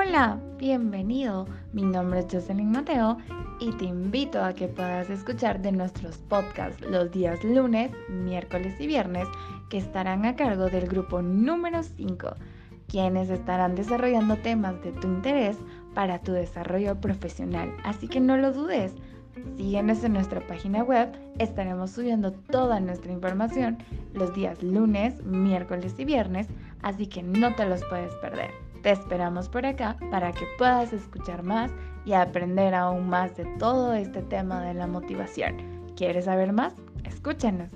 Hola, bienvenido. Mi nombre es Jocelyn Mateo y te invito a que puedas escuchar de nuestros podcasts los días lunes, miércoles y viernes que estarán a cargo del grupo número 5, quienes estarán desarrollando temas de tu interés para tu desarrollo profesional. Así que no lo dudes. Síguenos en nuestra página web, estaremos subiendo toda nuestra información los días lunes, miércoles y viernes, así que no te los puedes perder. Te esperamos por acá para que puedas escuchar más y aprender aún más de todo este tema de la motivación. ¿Quieres saber más? Escúchanos.